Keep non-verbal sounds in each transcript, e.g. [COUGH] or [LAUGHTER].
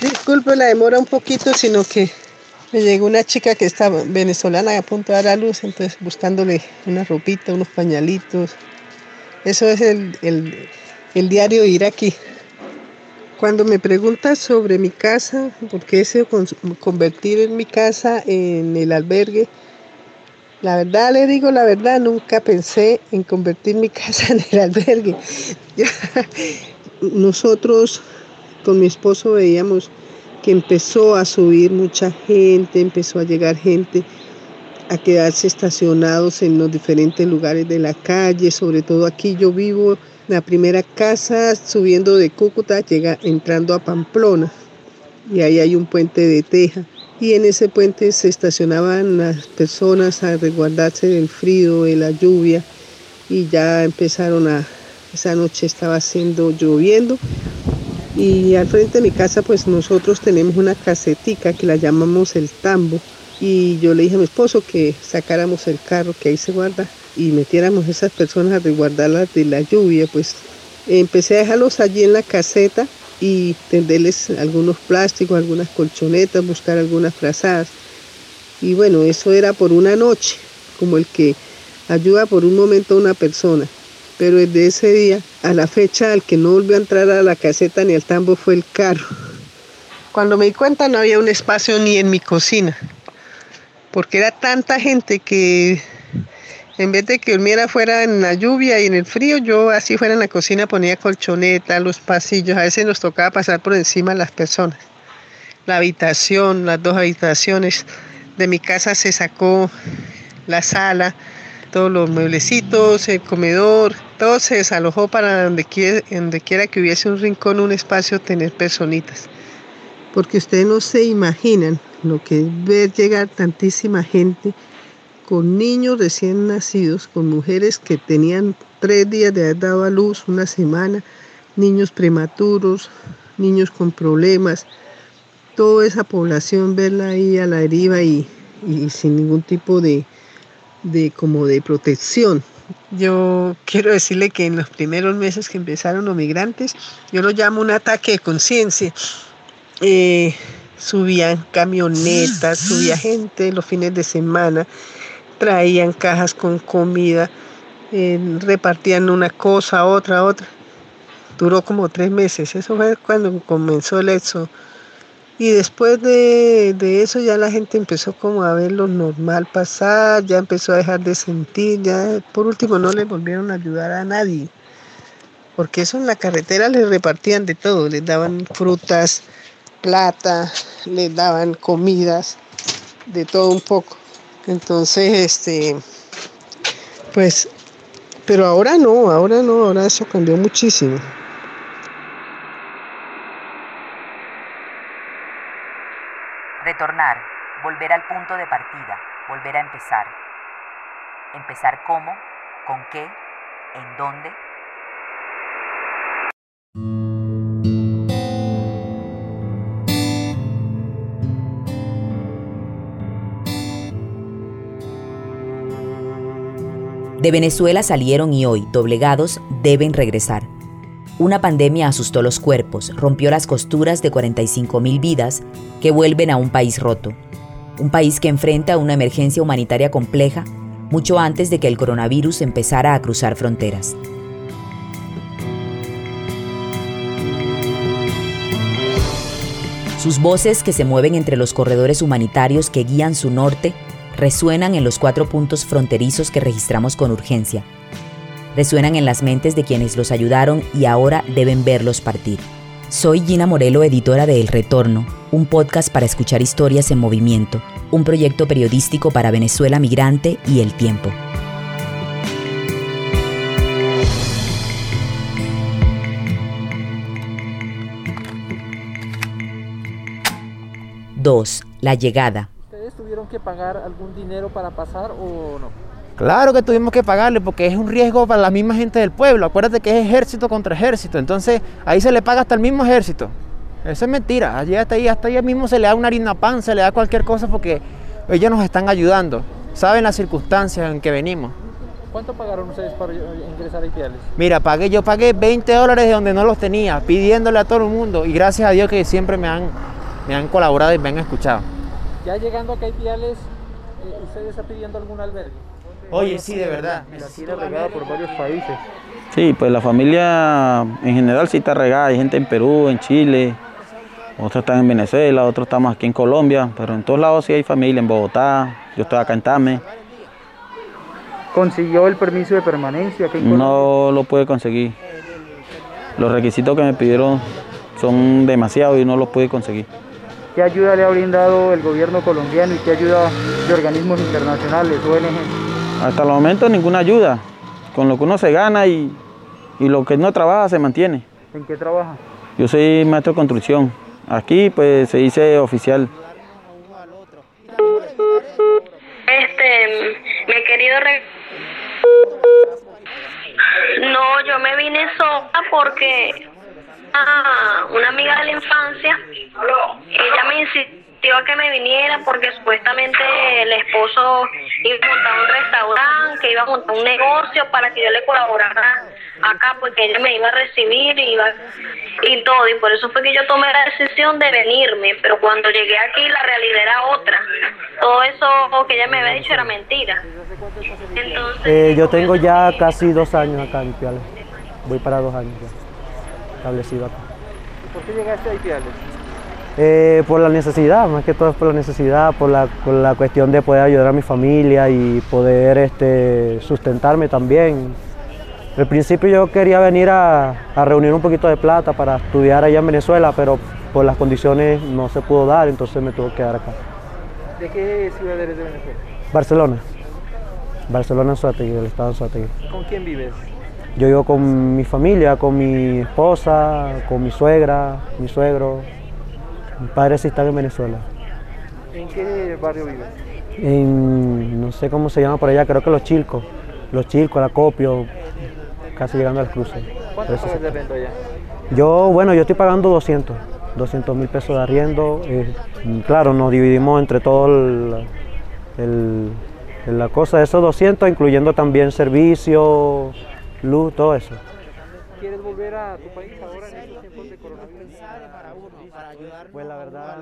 Disculpe la demora un poquito, sino que me llegó una chica que está venezolana a punto de dar a luz, entonces buscándole una ropita, unos pañalitos. Eso es el, el, el diario ir aquí. Cuando me preguntas sobre mi casa, por qué deseo convertir en mi casa en el albergue, la verdad le digo la verdad, nunca pensé en convertir mi [LAUGHS] casa en el albergue. Nosotros con mi esposo veíamos que empezó a subir mucha gente, empezó a llegar gente a quedarse estacionados en los diferentes lugares de la calle, sobre todo aquí yo vivo la primera casa subiendo de Cúcuta, llega entrando a Pamplona y ahí hay un puente de teja. Y en ese puente se estacionaban las personas a resguardarse del frío, de la lluvia y ya empezaron a, esa noche estaba haciendo lloviendo y al frente de mi casa pues nosotros tenemos una casetica que la llamamos el tambo y yo le dije a mi esposo que sacáramos el carro que ahí se guarda y metiéramos esas personas a resguardarlas de la lluvia, pues empecé a dejarlos allí en la caseta y tenderles algunos plásticos, algunas colchonetas, buscar algunas frazadas. Y bueno, eso era por una noche, como el que ayuda por un momento a una persona. Pero desde ese día a la fecha, al que no volvió a entrar a la caseta ni al tambo fue el carro. Cuando me di cuenta no había un espacio ni en mi cocina porque era tanta gente que en vez de que durmiera fuera en la lluvia y en el frío, yo así fuera en la cocina ponía colchoneta, los pasillos, a veces nos tocaba pasar por encima las personas. La habitación, las dos habitaciones de mi casa se sacó la sala, todos los mueblecitos, el comedor, todo se desalojó para donde quiera, donde quiera que hubiese un rincón, un espacio, tener personitas. Porque ustedes no se imaginan lo que es ver llegar tantísima gente con niños recién nacidos, con mujeres que tenían tres días de haber dado a luz, una semana, niños prematuros, niños con problemas, toda esa población verla ahí a la deriva y, sin ningún tipo de, de como de protección. Yo quiero decirle que en los primeros meses que empezaron los migrantes, yo lo llamo un ataque de conciencia. Eh, subían camionetas, [GASPS] subía gente los fines de semana, traían cajas con comida, eh, repartían una cosa, otra, otra. Duró como tres meses, eso fue cuando comenzó el éxodo. Y después de, de, eso ya la gente empezó como a ver lo normal pasar, ya empezó a dejar de sentir, ya por último no le volvieron a ayudar a nadie. Porque eso en la carretera les repartían de todo, les daban frutas, plata, les daban comidas, de todo un poco. Entonces, este, pues, pero ahora no, ahora no, ahora eso cambió muchísimo. Retornar, volver al punto de partida, volver a empezar. ¿Empezar cómo? ¿Con qué? ¿En dónde? De Venezuela salieron y hoy, doblegados, deben regresar. Una pandemia asustó los cuerpos, rompió las costuras de 45.000 vidas que vuelven a un país roto. Un país que enfrenta una emergencia humanitaria compleja mucho antes de que el coronavirus empezara a cruzar fronteras. Sus voces que se mueven entre los corredores humanitarios que guían su norte resuenan en los cuatro puntos fronterizos que registramos con urgencia. Resuenan en las mentes de quienes los ayudaron y ahora deben verlos partir. Soy Gina Morelo, editora de El Retorno, un podcast para escuchar historias en movimiento, un proyecto periodístico para Venezuela Migrante y El Tiempo. Dos, La llegada tuvieron que pagar algún dinero para pasar o no? Claro que tuvimos que pagarle porque es un riesgo para la misma gente del pueblo. Acuérdate que es ejército contra ejército. Entonces ahí se le paga hasta el mismo ejército. Eso es mentira. Allí hasta ahí, hasta ahí mismo se le da una harina pan, se le da cualquier cosa porque ellos nos están ayudando. Saben las circunstancias en que venimos. ¿Cuánto pagaron ustedes para ingresar a Ipiales? Mira, pagué, yo pagué 20 dólares de donde no los tenía, pidiéndole a todo el mundo. Y gracias a Dios que siempre me han, me han colaborado y me han escuchado. Ya llegando acá a Ipiales, eh, ¿ustedes están pidiendo algún albergue? Oye, sí, de verdad. tiene regada por varios países. Sí, pues la familia en general sí está regada. Hay gente en Perú, en Chile, otros están en Venezuela, otros estamos aquí en Colombia, pero en todos lados sí hay familia, en Bogotá, yo estoy acá en Tame. ¿Consiguió el permiso de permanencia? aquí en? No lo pude conseguir. Los requisitos que me pidieron son demasiados y no los pude conseguir. ¿Qué ayuda le ha brindado el gobierno colombiano y qué ayuda de organismos internacionales, ONG? Hasta el momento ninguna ayuda. Con lo que uno se gana y, y lo que no trabaja se mantiene. ¿En qué trabaja? Yo soy maestro de construcción. Aquí pues se dice oficial. Este, me he querido re- No, yo me vine sola porque ah, una amiga de la infancia, ella me insistió a que me viniera porque supuestamente el esposo iba a montar un restaurante, que iba a montar un negocio para que yo le colaborara acá porque ella me iba a recibir y iba y todo y por eso fue que yo tomé la decisión de venirme pero cuando llegué aquí la realidad era otra todo eso que ella me había dicho era mentira entonces Eh, yo tengo ya casi dos años acá en Ipiales. Voy para dos años ya, establecido acá. ¿Por qué llegaste a Ipiales? Eh, por la necesidad, más que todo es por la necesidad, por la, por la cuestión de poder ayudar a mi familia y poder este, sustentarme también. Al principio yo quería venir a, a reunir un poquito de plata para estudiar allá en Venezuela, pero por las condiciones no se pudo dar, entonces me tuve que quedar acá. ¿De qué ciudad eres de Venezuela? Barcelona. Barcelona en Suátegui, el estado de Suátegui. ¿Con quién vives? Yo vivo con mi familia, con mi esposa, con mi suegra, mi suegro. Mi padre sí está en Venezuela. ¿En qué barrio vives? En, no sé cómo se llama por allá, creo que Los Chilcos. Los Chilcos, el Acopio, casi llegando al cruce. ¿Cuánto pagas de renta allá? Yo, bueno, yo estoy pagando 200, 200 mil pesos de arriendo. eh, claro, nos dividimos entre todo el, la cosa de esos 200, incluyendo también servicio, luz, todo eso. ¿Quieres volver a tu país ahora en estos tiempos de coronavirus? Pues la verdad...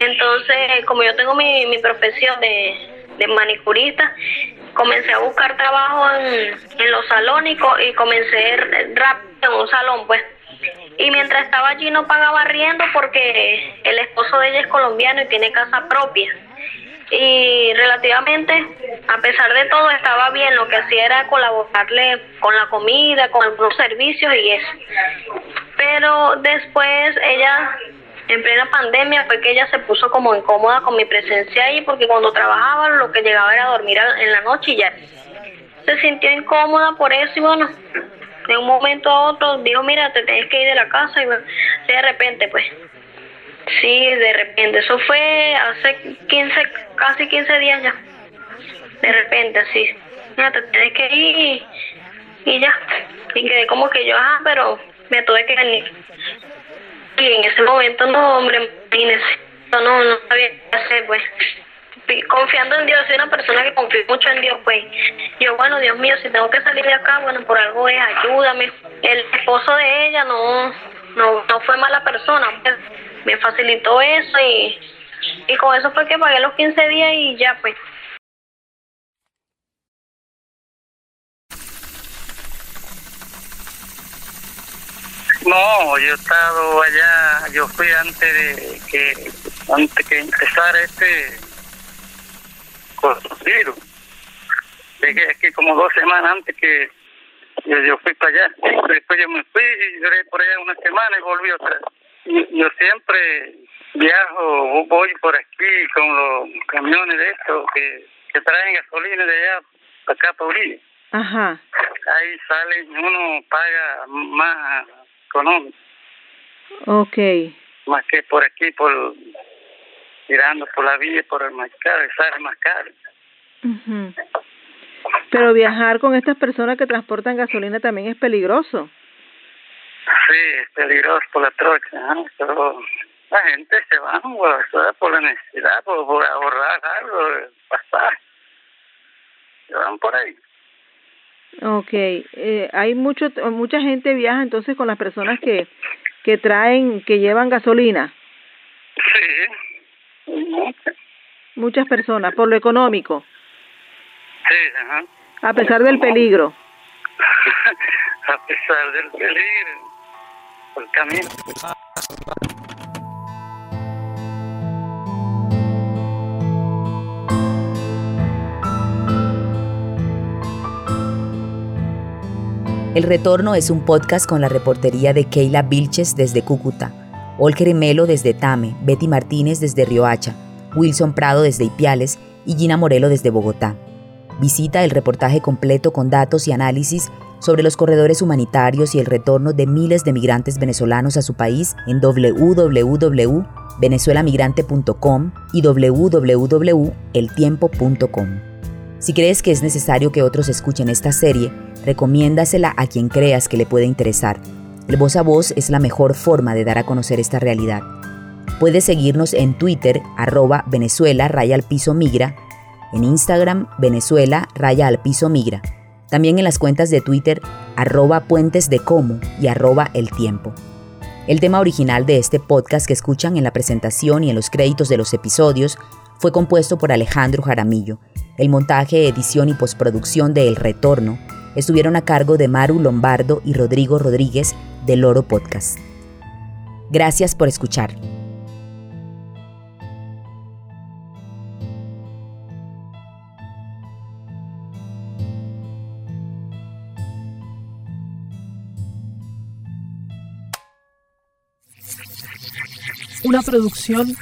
Entonces, como yo tengo mi, mi profesión de, de manicurista, comencé a buscar trabajo en, en los salones y, y comencé rápido en un salón, pues. Y mientras estaba allí no pagaba arriendo porque el esposo de ella es colombiano y tiene casa propia. Y relativamente, a pesar de todo, estaba bien. Lo que hacía era colaborarle con la comida, con algunos servicios y eso. Pero después ella, en plena pandemia, fue que ella se puso como incómoda con mi presencia ahí, porque cuando trabajaba lo que llegaba era dormir en la noche y ya. Se sintió incómoda por eso y bueno, de un momento a otro dijo, mira, te tienes que ir de la casa y bueno, de repente pues. Sí, de repente. Eso fue hace 15, casi 15 días ya. De repente, así. Mira, te tienes que ir y, ya. Y quedé como que yo, ajá, pero me tuve que venir. Y en ese momento, no, hombre, imagínese. No, no, no sabía qué hacer, pues. Confiando en Dios, soy una persona que confía mucho en Dios, pues. Yo, bueno, Dios mío, si tengo que salir de acá, bueno, por algo es, ayúdame. El esposo de ella no, no, no fue mala persona, pues. Me facilitó eso y, y con eso fue que pagué los 15 días y ya, pues. No, yo he estado allá, yo fui antes de que antes que empezara este coronavirus. Llegué aquí como dos semanas antes que yo, yo fui para allá. Después yo me fui y duré por allá una semana y volví otra vez. Yo siempre viajo, voy por aquí con los camiones de estos que, que traen gasolina de allá para acá para Uribe. Ajá. Ahí salen, uno paga más económico, Ok. más que por aquí, por tirando por la vía, por el mercado, y sale más caro. Ujú. Pero viajar con estas personas que transportan gasolina también es peligroso. Sí, es peligroso por la trocha, ¿no? pero la gente se va por la necesidad, por, por ahorrar algo, pasaje. Se van por ahí. Okay, eh, hay mucho mucha gente viaja entonces con las personas que que traen que llevan gasolina. Sí. Muchas personas por lo económico. Sí, ajá. A pesar del peligro. [LAUGHS] A pesar del peligro. El Retorno es un podcast con la reportería de Keila Vilches desde Cúcuta, Olker Melo desde Tame, Betty Martínez desde Riohacha, Wilson Prado desde Ipiales y Gina Morelo desde Bogotá. Visita el reportaje completo con datos y análisis sobre los corredores humanitarios y el retorno de miles de migrantes venezolanos a su país en www.venezuelamigrante.com y www.eltiempo.com. Si crees que es necesario que otros escuchen esta serie, recomiéndasela a quien creas que le puede interesar. El voz a voz es la mejor forma de dar a conocer esta realidad. Puedes seguirnos en Twitter, arroba Venezuela raya al piso migra, en Instagram, Venezuela raya al piso migra, también en las cuentas de Twitter, arroba puentes de como y arroba el tiempo. El tema original de este podcast que escuchan en la presentación y en los créditos de los episodios fue compuesto por Alejandro Jaramillo. El montaje, edición y postproducción de El Retorno estuvieron a cargo de Maru Lombardo y Rodrigo Rodríguez de Loro Podcast. Gracias por escuchar. Una producción